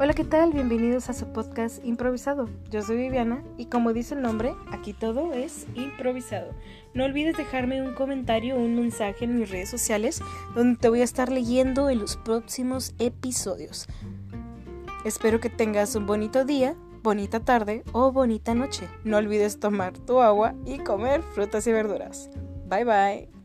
Hola, ¿qué tal? Bienvenidos a su podcast improvisado. Yo soy Viviana y como dice el nombre, aquí todo es improvisado. No olvides dejarme un comentario o un mensaje en mis redes sociales donde te voy a estar leyendo en los próximos episodios. Espero que tengas un bonito día, bonita tarde o bonita noche. No olvides tomar tu agua y comer frutas y verduras. Bye bye.